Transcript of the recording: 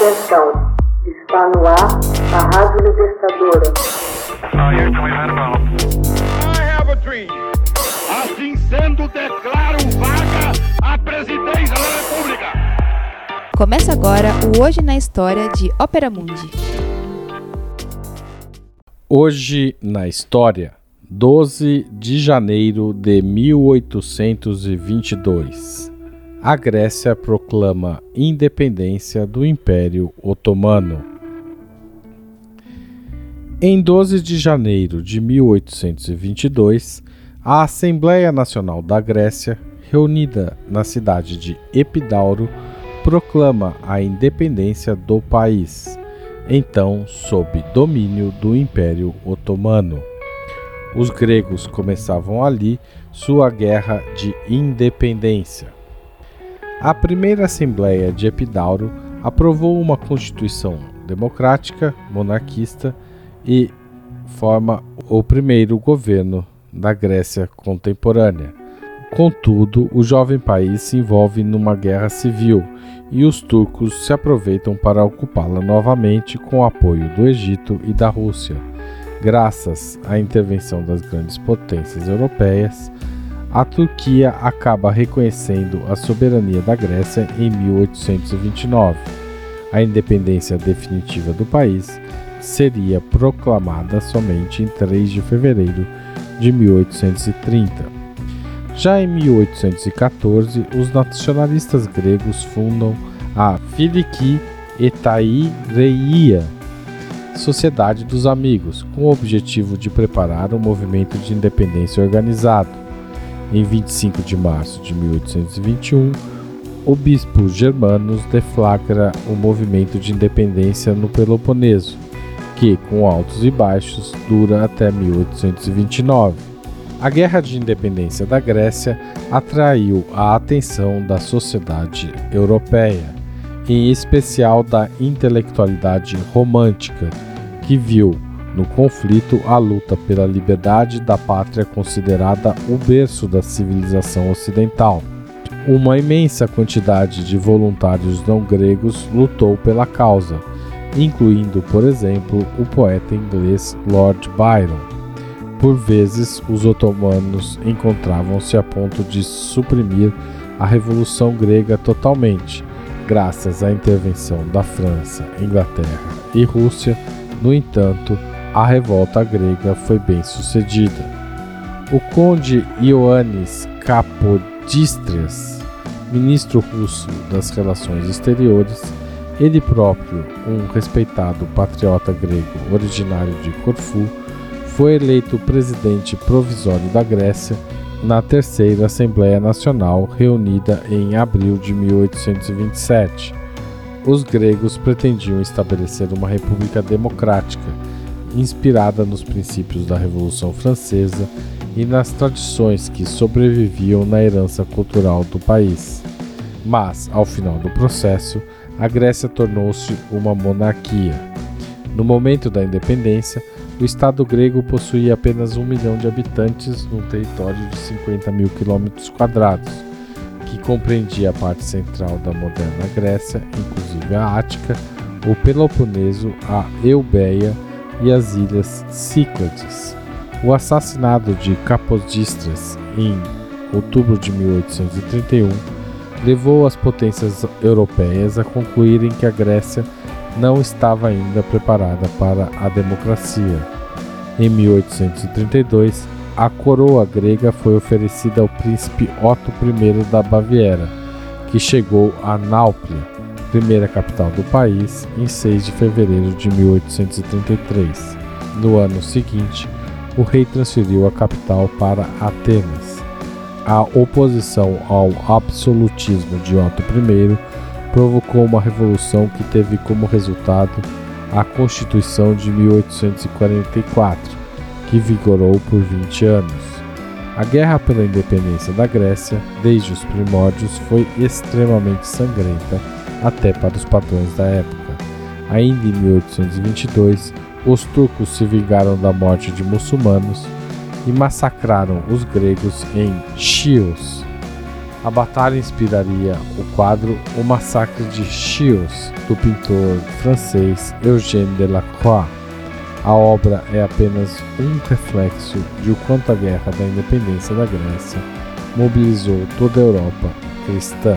Atenção, está no ar a Rádio Libertadora. Assim sendo, declaro vaga a presidência da República. Começa agora o Hoje na História de Ópera Mundi. Hoje na História, 12 de janeiro de 1822 a Grécia proclama independência do Império Otomano. Em 12 de janeiro de 1822, a Assembleia Nacional da Grécia, reunida na cidade de Epidauro, proclama a independência do país, então sob domínio do Império Otomano. Os gregos começavam ali sua guerra de independência. A primeira Assembleia de Epidauro aprovou uma constituição democrática, monarquista e forma o primeiro governo da Grécia contemporânea. Contudo, o jovem país se envolve numa guerra civil e os turcos se aproveitam para ocupá-la novamente com o apoio do Egito e da Rússia. Graças à intervenção das grandes potências europeias, a Turquia acaba reconhecendo a soberania da Grécia em 1829. A independência definitiva do país seria proclamada somente em 3 de fevereiro de 1830. Já em 1814, os nacionalistas gregos fundam a Filiki Etaireia, Sociedade dos Amigos, com o objetivo de preparar um movimento de independência organizado. Em 25 de março de 1821, o bispo Germanos deflagra o um movimento de independência no Peloponeso, que, com altos e baixos, dura até 1829. A Guerra de Independência da Grécia atraiu a atenção da sociedade europeia, em especial da intelectualidade romântica, que viu no conflito, a luta pela liberdade da pátria considerada o berço da civilização ocidental. Uma imensa quantidade de voluntários não gregos lutou pela causa, incluindo, por exemplo, o poeta inglês Lord Byron. Por vezes, os otomanos encontravam-se a ponto de suprimir a Revolução Grega totalmente, graças à intervenção da França, Inglaterra e Rússia. No entanto, a revolta grega foi bem sucedida. O conde Ioannis Kapodistrias, ministro russo das Relações Exteriores, ele próprio, um respeitado patriota grego originário de Corfu, foi eleito presidente provisório da Grécia na Terceira Assembleia Nacional, reunida em abril de 1827. Os gregos pretendiam estabelecer uma república democrática inspirada nos princípios da Revolução Francesa e nas tradições que sobreviviam na herança cultural do país. Mas, ao final do processo, a Grécia tornou-se uma monarquia. No momento da independência, o Estado grego possuía apenas um milhão de habitantes num território de 50 mil quilômetros quadrados, que compreendia a parte central da moderna Grécia, inclusive a Ática, o Peloponeso, a Eubéia e as ilhas Cíclades. O assassinato de Capodistras em outubro de 1831 levou as potências europeias a concluírem que a Grécia não estava ainda preparada para a democracia. Em 1832, a coroa grega foi oferecida ao príncipe Otto I da Baviera, que chegou a Náuplia, primeira capital do país, em 6 de fevereiro de 1833. No ano seguinte, o rei transferiu a capital para Atenas. A oposição ao absolutismo de Otto I provocou uma revolução que teve como resultado a Constituição de 1844, que vigorou por 20 anos. A guerra pela independência da Grécia, desde os primórdios, foi extremamente sangrenta até para os padrões da época. Ainda em 1822, os turcos se vingaram da morte de muçulmanos e massacraram os gregos em Chios. A batalha inspiraria o quadro O Massacre de Chios, do pintor francês Eugène Delacroix. A obra é apenas um reflexo de o quanto a Guerra da Independência da Grécia mobilizou toda a Europa cristã.